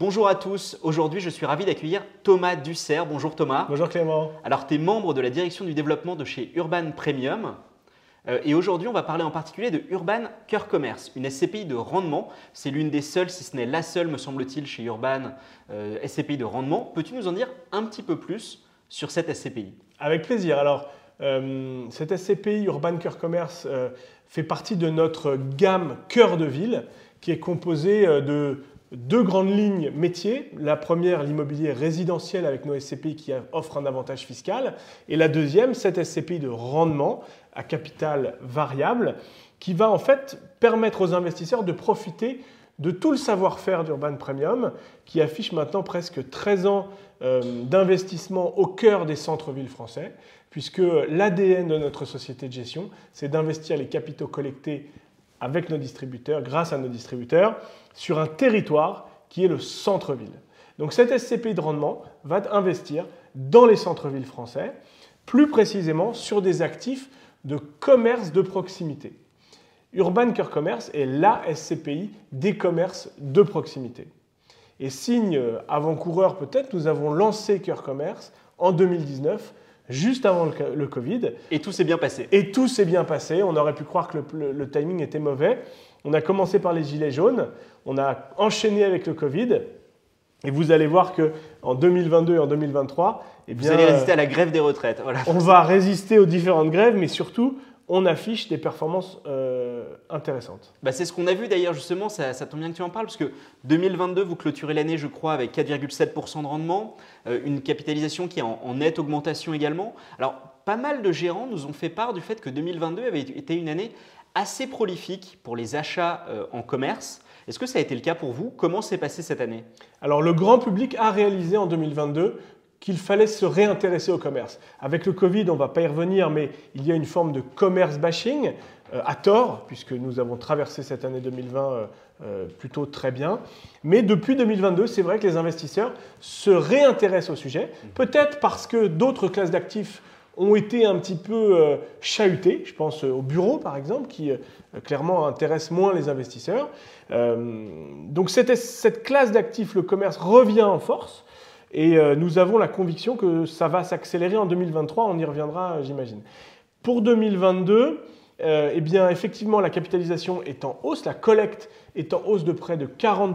Bonjour à tous, aujourd'hui je suis ravi d'accueillir Thomas Dussert. Bonjour Thomas. Bonjour Clément. Alors tu es membre de la direction du développement de chez Urban Premium. Euh, et aujourd'hui on va parler en particulier de Urban Cœur Commerce, une SCPI de rendement. C'est l'une des seules, si ce n'est la seule me semble-t-il, chez Urban euh, SCPI de rendement. Peux-tu nous en dire un petit peu plus sur cette SCPI Avec plaisir. Alors euh, cette SCPI Urban Cœur Commerce fait partie de notre gamme Cœur de Ville qui est composée de deux grandes lignes métiers. La première, l'immobilier résidentiel avec nos SCPI qui offrent un avantage fiscal. Et la deuxième, cette SCPI de rendement à capital variable qui va en fait permettre aux investisseurs de profiter de tout le savoir-faire d'Urban Premium qui affiche maintenant presque 13 ans euh, d'investissement au cœur des centres-villes français puisque l'ADN de notre société de gestion, c'est d'investir les capitaux collectés avec nos distributeurs, grâce à nos distributeurs, sur un territoire qui est le centre-ville. Donc cette SCPI de rendement va investir dans les centres-villes français, plus précisément sur des actifs de commerce de proximité. Urban Cœur Commerce est la SCPI des commerces de proximité. Et signe avant-coureur peut-être, nous avons lancé Cœur Commerce en 2019 juste avant le, Covid. Et tout s'est bien passé. Et tout s'est bien passé. On aurait pu croire que le, timing était mauvais. On a commencé par les gilets jaunes, on a enchaîné avec le Covid. Et vous allez voir que en 2022 et en 2023, eh bien, vous allez résister à la grève des retraites. On va résister aux différentes grèves, mais surtout, on affiche des performances euh, intéressantes. Bah, c'est ce qu'on a vu d'ailleurs justement, ça, tombe bien que tu en parles, parce que 2022, vous clôturez l'année, je crois, avec 4,7% de rendement, euh, une capitalisation qui est en, nette augmentation également. Alors, pas mal de gérants nous ont fait part du fait que 2022 avait été une année assez prolifique pour les achats euh, en commerce. Est-ce que ça a été le cas pour vous? Comment s'est passé cette année? Alors, le grand public a réalisé en 2022 qu'il fallait se réintéresser au commerce. Avec le Covid, on ne va pas y revenir, mais il y a une forme de commerce bashing, euh, à tort, puisque nous avons traversé cette année 2020 euh, euh, plutôt très bien. Mais depuis 2022, c'est vrai que les investisseurs se réintéressent au sujet, peut-être parce que d'autres classes d'actifs ont été un petit peu chahutées. Je pense au bureau, par exemple, qui clairement intéresse moins les investisseurs. donc cette classe d'actifs, le commerce, revient en force. Et euh, nous avons la conviction que ça va s'accélérer en 2023, on y reviendra, j'imagine. Pour 2022, euh, eh bien, effectivement, la capitalisation est en hausse, la collecte est en hausse de près de 40%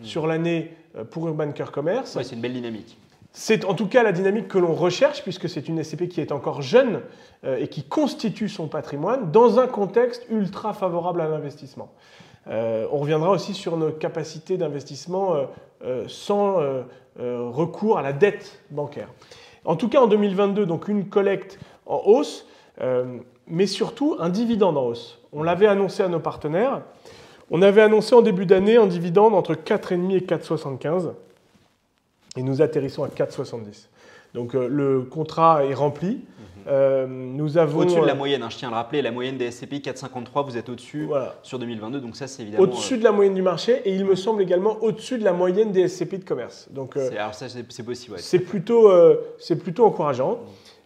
hmm. sur l'année euh, pour Urban Care Commerce. Oui, c'est une belle dynamique. C'est en tout cas la dynamique que l'on recherche, puisque c'est une SCP qui est encore jeune et qui constitue son patrimoine dans un contexte ultra favorable à l'investissement. On reviendra aussi sur nos capacités d'investissement sans euh, recours à la dette bancaire. En tout cas, en 2022, donc une collecte en hausse, euh, mais surtout un dividende en hausse. On l'avait annoncé à nos partenaires. On avait annoncé en début d'année un dividende entre 4,5 et 4,75 et nous atterrissons à 4,70. Donc euh, le contrat est rempli. Euh, nous avons au-dessus de la euh, moyenne. Hein, je tiens à le rappeler, la moyenne des SCPI 4,53, vous êtes au-dessus sur 2022. Donc ça, c'est évidemment au-dessus de la moyenne du marché et il me semble également au-dessus de la moyenne des SCPI de commerce. Donc alors ça, c'est possible. C'est plutôt c'est plutôt encourageant.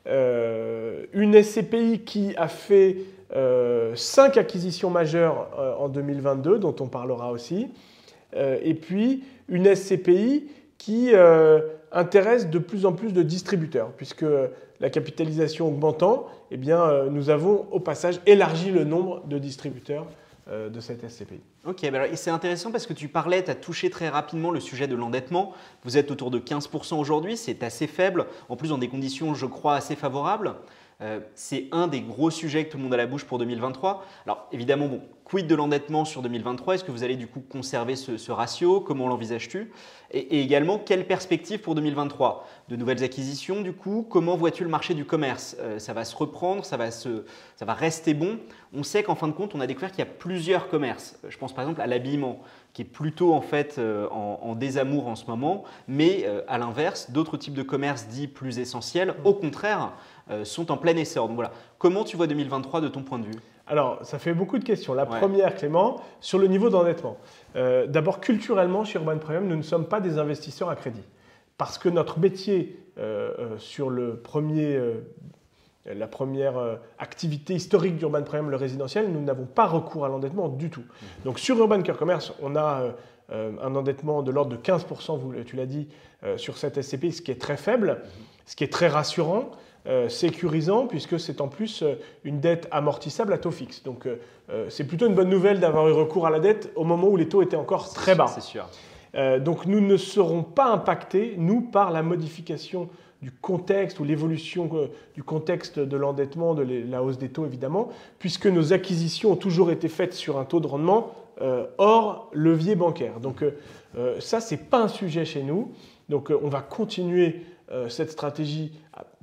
une SCPI qui a fait 5 acquisitions majeures en 2022, dont on parlera aussi, et puis une SCPI qui intéresse de plus en plus de distributeurs, puisque la capitalisation augmentant, eh bien, euh, nous avons au passage élargi le nombre de distributeurs euh, de cette SCPI. Ok, bah c'est intéressant parce que tu parlais, tu as touché très rapidement le sujet de l'endettement. Vous êtes autour de 15% aujourd'hui, c'est assez faible, en plus dans des conditions, je crois, assez favorables. Euh, c'est un des gros sujets que tout le monde a la bouche pour 2023. Alors évidemment, bon, quid de l'endettement sur 2023 Est-ce que vous allez du coup conserver ce, ratio? Comment l'envisages-tu? Et, également, quelle perspective pour 2023 De nouvelles acquisitions du coup? Comment vois-tu le marché du commerce? Euh, Ça va se reprendre ça va, se, ça va rester bon? On sait qu'en fin de compte, on a découvert qu'il y a plusieurs commerces. Je pense par exemple à l'habillement qui est plutôt en fait euh, en, désamour en ce moment, mais à l'inverse, d'autres types de commerces dits plus essentiels, au contraire, euh, sont en plein essor. Donc voilà, comment tu vois 2023 de ton point de vue? Alors, ça fait beaucoup de questions. La première, Clément, sur le niveau d'endettement. Euh, d'abord, culturellement, chez Urban Premium, nous ne sommes pas des investisseurs à crédit. Parce que notre métier euh, sur le premier la première activité historique d'Urban Premium, le résidentiel, nous n'avons pas recours à l'endettement du tout. Donc sur Urban Care Commerce, on a un endettement de l'ordre de 15%, vous, tu l'as dit, sur cette SCP, ce qui est très faible, ce qui est très rassurant. Euh, sécurisant puisque c'est en plus euh, une dette amortissable à taux fixe. Donc euh, c'est plutôt une bonne nouvelle d'avoir eu recours à la dette au moment où les taux étaient encore très bas. C'est sûr. donc nous ne serons pas impactés, nous, par la modification du contexte ou l'évolution du contexte de l'endettement, de la hausse des taux évidemment, puisque nos acquisitions ont toujours été faites sur un taux de rendement hors levier bancaire. Donc ça, ce n'est pas un sujet chez nous. Donc on va continuer cette stratégie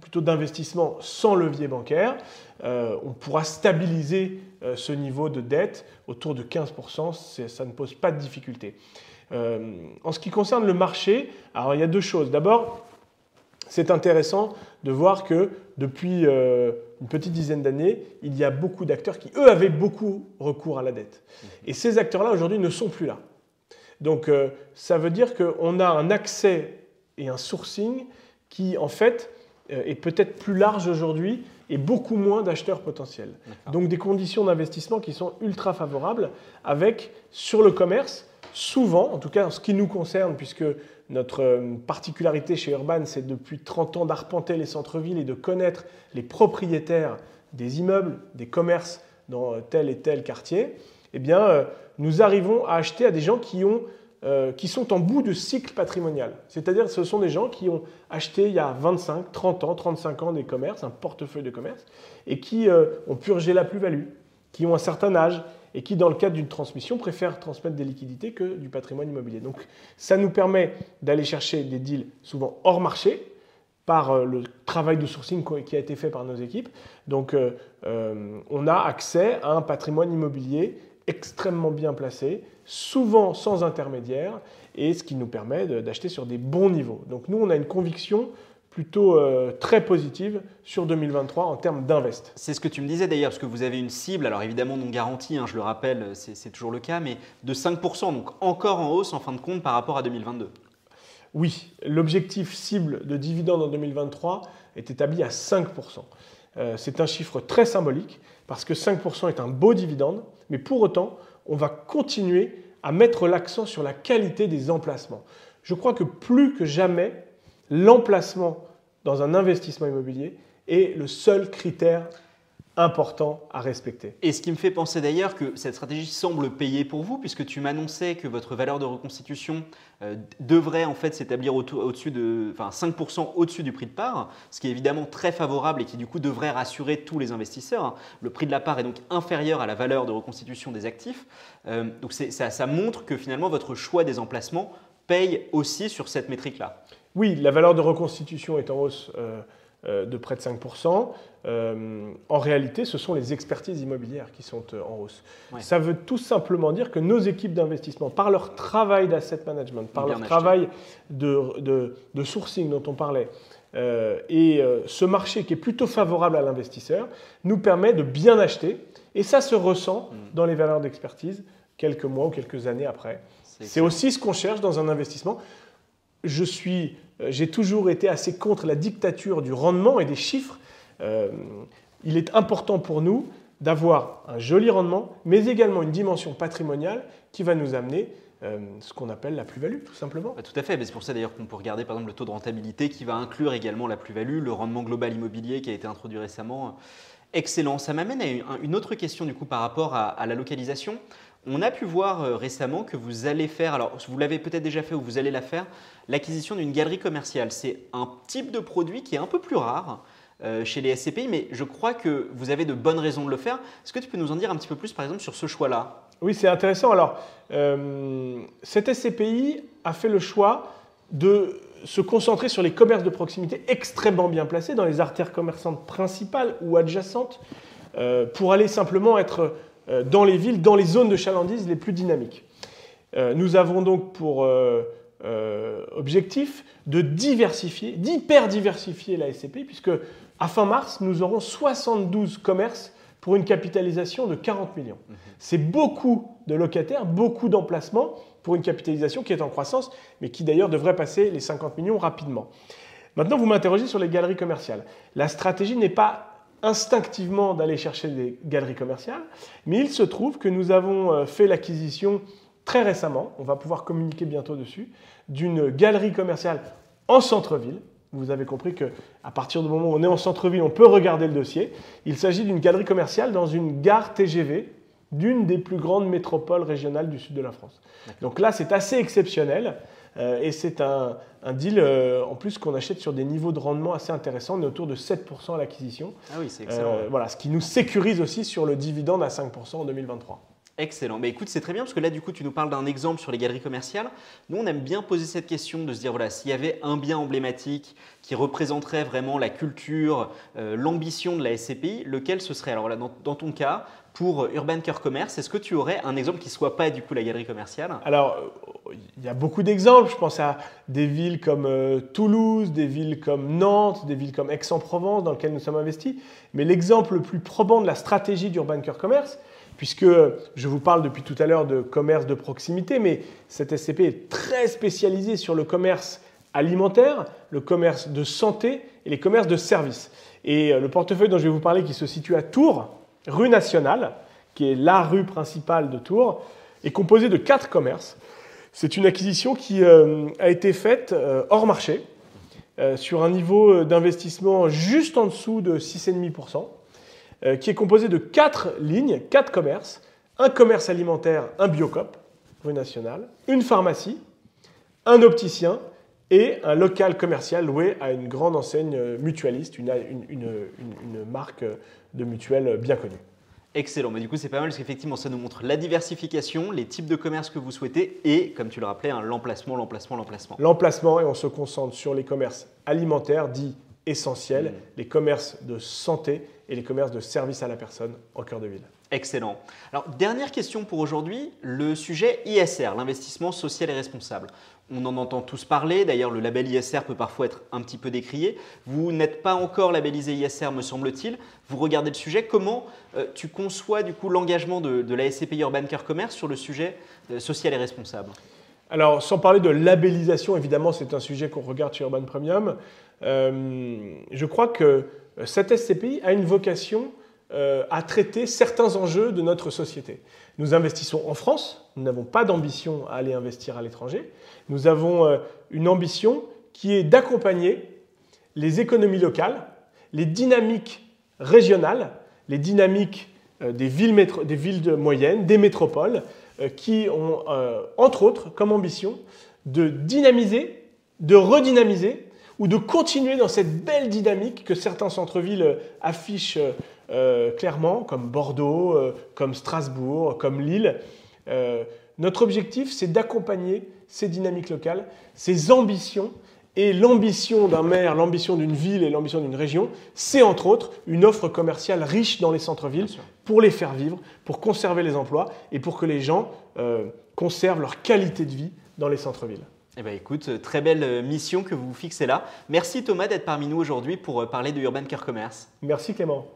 plutôt d'investissement sans levier bancaire, euh, on pourra stabiliser euh, ce niveau de dette autour de 15%, ça ne pose pas de difficulté. Euh, en ce qui concerne le marché, alors il y a deux choses. D'abord, c'est intéressant de voir que depuis une petite dizaine d'années, il y a beaucoup d'acteurs qui, eux, avaient beaucoup recours à la dette. Et ces acteurs-là, aujourd'hui, ne sont plus là. Donc, ça veut dire qu'on a un accès et un sourcing qui, en fait, euh, est peut-être plus large aujourd'hui et beaucoup moins d'acheteurs potentiels. Donc des conditions d'investissement qui sont ultra favorables avec, sur le commerce, souvent, en tout cas en ce qui nous concerne, puisque notre euh, particularité chez Urban, c'est depuis 30 ans d'arpenter les centres-villes et de connaître les propriétaires des immeubles, des commerces dans tel et tel quartier, eh bien, nous arrivons à acheter à des gens qui ont euh, qui sont en bout de cycle patrimonial. C'est-à-dire ce sont des gens qui ont acheté il y a 25, 30 ans, 35 ans des commerces, un portefeuille de commerce, et qui euh, ont purgé la plus-value, qui ont un certain âge, et qui, dans le cadre d'une transmission, préfèrent transmettre des liquidités que du patrimoine immobilier. Donc ça nous permet d'aller chercher des deals souvent hors marché, par euh, le travail de sourcing qui a été fait par nos équipes. Donc on a accès à un patrimoine immobilier extrêmement bien placé, souvent sans intermédiaire, et ce qui nous permet d'acheter sur des bons niveaux. Donc nous, on a une conviction plutôt euh, très positive sur 2023 en termes d'invest. C'est ce que tu me disais d'ailleurs, parce que vous avez une cible, alors évidemment non garantie, hein, je le rappelle, c'est toujours le cas, mais de 5%, donc encore en hausse en fin de compte par rapport à 2022. Oui, l'objectif cible de dividende en 2023 est établi à 5%. Euh, c'est un chiffre très symbolique parce que 5% est un beau dividende, mais pour autant, on va continuer à mettre l'accent sur la qualité des emplacements. Je crois que plus que jamais, l'emplacement dans un investissement immobilier est le seul critère important à respecter. Et ce qui me fait penser d'ailleurs que cette stratégie semble payer pour vous, puisque tu m'annonçais que votre valeur de reconstitution euh, devrait en fait s'établir au-dessus de, enfin 5% au-dessus du prix de part, ce qui est évidemment très favorable et qui du coup devrait rassurer tous les investisseurs. Le prix de la part est donc inférieur à la valeur de reconstitution des actifs. Euh, donc ça, ça montre que finalement votre choix des emplacements paye aussi sur cette métrique-là. Oui, la valeur de reconstitution est en hausse. Euh, de près de 5%. Euh, en réalité, ce sont les expertises immobilières qui sont euh, en hausse. Ça veut tout simplement dire que nos équipes d'investissement, par leur travail d'asset management, par leur travail de, sourcing dont on parlait, et ce marché qui est plutôt favorable à l'investisseur, nous permet de bien acheter. Et ça se ressent mm. dans les valeurs d'expertise quelques mois ou quelques années après. C'est aussi ce qu'on cherche dans un investissement. Je suis euh, j'ai toujours été assez contre la dictature du rendement et des chiffres. Euh, il est important pour nous d'avoir un joli rendement, mais également une dimension patrimoniale qui va nous amener euh, ce qu'on appelle la plus-value, tout simplement. Bah, tout à fait, c'est pour ça d'ailleurs qu'on peut regarder par exemple le taux de rentabilité qui va inclure également la plus-value, le rendement global immobilier qui a été introduit récemment. Excellent, ça m'amène à une autre question du coup par rapport à la localisation. On a pu voir euh, récemment que vous allez faire, alors vous l'avez peut-être déjà fait ou vous allez la faire, l'acquisition d'une galerie commerciale. C'est un type de produit qui est un peu plus rare chez les SCPI, mais je crois que vous avez de bonnes raisons de le faire. Est-ce que tu peux nous en dire un petit peu plus, par exemple, sur ce choix-là? Oui, c'est intéressant. Alors, euh, cette SCPI a fait le choix de se concentrer sur les commerces de proximité extrêmement bien placés dans les artères commerçantes principales ou adjacentes pour aller simplement être euh, dans les villes, dans les zones de chalandise les plus dynamiques. Euh, nous avons donc pour euh, objectif de diversifier, d'hyper-diversifier la SCP, puisque à fin mars, nous aurons 72 commerces pour une capitalisation de 40 millions. Mhm. C'est beaucoup de locataires, beaucoup d'emplacements pour une capitalisation qui est en croissance, mais qui d'ailleurs devrait passer les 50 millions rapidement. Maintenant, vous m'interrogez sur les galeries commerciales. La stratégie n'est pas instinctivement d'aller chercher des galeries commerciales, mais il se trouve que nous avons euh, fait l'acquisition très récemment, on va pouvoir communiquer bientôt dessus, d'une galerie commerciale en centre-ville. Vous avez compris que à partir du moment où on est en centre-ville, on peut regarder le dossier. Il s'agit d'une galerie commerciale dans une gare TGV d'une des plus grandes métropoles régionales du sud de la France. Donc là, c'est assez exceptionnel. Euh, et c'est un, deal euh, en plus qu'on achète sur des niveaux de rendement assez intéressants. On est autour de 7% à l'acquisition. Ah oui, c'est excellent. Euh, voilà, ce qui nous sécurise aussi sur le dividende à 5% en 2023. Excellent. Mais écoute, c'est très bien parce que là, du coup, tu nous parles d'un exemple sur les galeries commerciales. Nous, on aime bien poser cette question de se dire voilà, s'il y avait un bien emblématique qui représenterait vraiment la culture, l'ambition de la SCPI, lequel ce serait? Alors là, dans, ton cas, pour Urban Care Commerce, est-ce que tu aurais un exemple qui ne soit pas du coup la galerie commerciale? Alors, il y a beaucoup d'exemples. Je pense à des villes comme euh, Toulouse, des villes comme Nantes, des villes comme Aix-en-Provence dans lesquelles nous sommes investis. Mais l'exemple le plus probant de la stratégie d'Urban Care Commerce, puisque je vous parle depuis tout à l'heure de commerce de proximité, mais cette SCP est très spécialisée sur le commerce alimentaire, le commerce de santé et les commerces de services. Et euh, le portefeuille dont je vais vous parler, qui se situe à Tours, rue Nationale, qui est la rue principale de Tours, est composé de quatre commerces c'est une acquisition qui euh, a été faite euh, hors marché, sur un niveau d'investissement juste en dessous de 6,5%, qui est composé de quatre lignes, quatre commerces, un commerce alimentaire, un biocop, rue nationale, une pharmacie, un opticien et un local commercial loué à une grande enseigne mutualiste, une marque de mutuelle bien connue. Excellent, mais du coup c'est pas mal parce qu'effectivement ça nous montre la diversification, les types de commerce que vous souhaitez et comme tu le rappelais, l'emplacement, l'emplacement, l'emplacement. L'emplacement et on se concentre sur les commerces alimentaires dits essentiels, mm. les commerces de santé et les commerces de service à la personne en cœur de ville. Excellent. Alors dernière question pour aujourd'hui, le sujet ISR, l'investissement social et responsable. On en entend tous parler, d'ailleurs le label ISR peut parfois être un petit peu décrié. Vous n'êtes pas encore labellisé ISR me semble-t-il. Vous regardez le sujet, comment euh, tu conçois du coup l'engagement de, la SCPI Urban Care Commerce sur le sujet euh, social et responsable? Alors, sans parler de labellisation, évidemment, c'est un sujet qu'on regarde sur Urban Premium. Euh, je crois que cette SCPI a une vocation à traiter certains enjeux de notre société. Nous investissons en France, nous n'avons pas d'ambition à aller investir à l'étranger. Nous avons euh, une ambition qui est d'accompagner les économies locales, les dynamiques régionales, les dynamiques euh, des villes, des moyennes, des métropoles, euh, qui ont, entre autres, comme ambition de dynamiser, de redynamiser ou de continuer dans cette belle dynamique que certains centres-villes affichent euh, clairement, comme Bordeaux, euh, comme Strasbourg, comme Lille. Euh, notre objectif, c'est d'accompagner ces dynamiques locales, ces ambitions. Et l'ambition d'un maire, l'ambition d'une ville et l'ambition d'une région, c'est entre autres une offre commerciale riche dans les centres-villes pour les faire vivre, pour conserver les emplois et pour que les gens conservent leur qualité de vie dans les centres-villes. Eh bien, écoute, très belle mission que vous vous fixez là. Merci Thomas d'être parmi nous aujourd'hui pour parler de Urban Care Commerce. Merci Clément.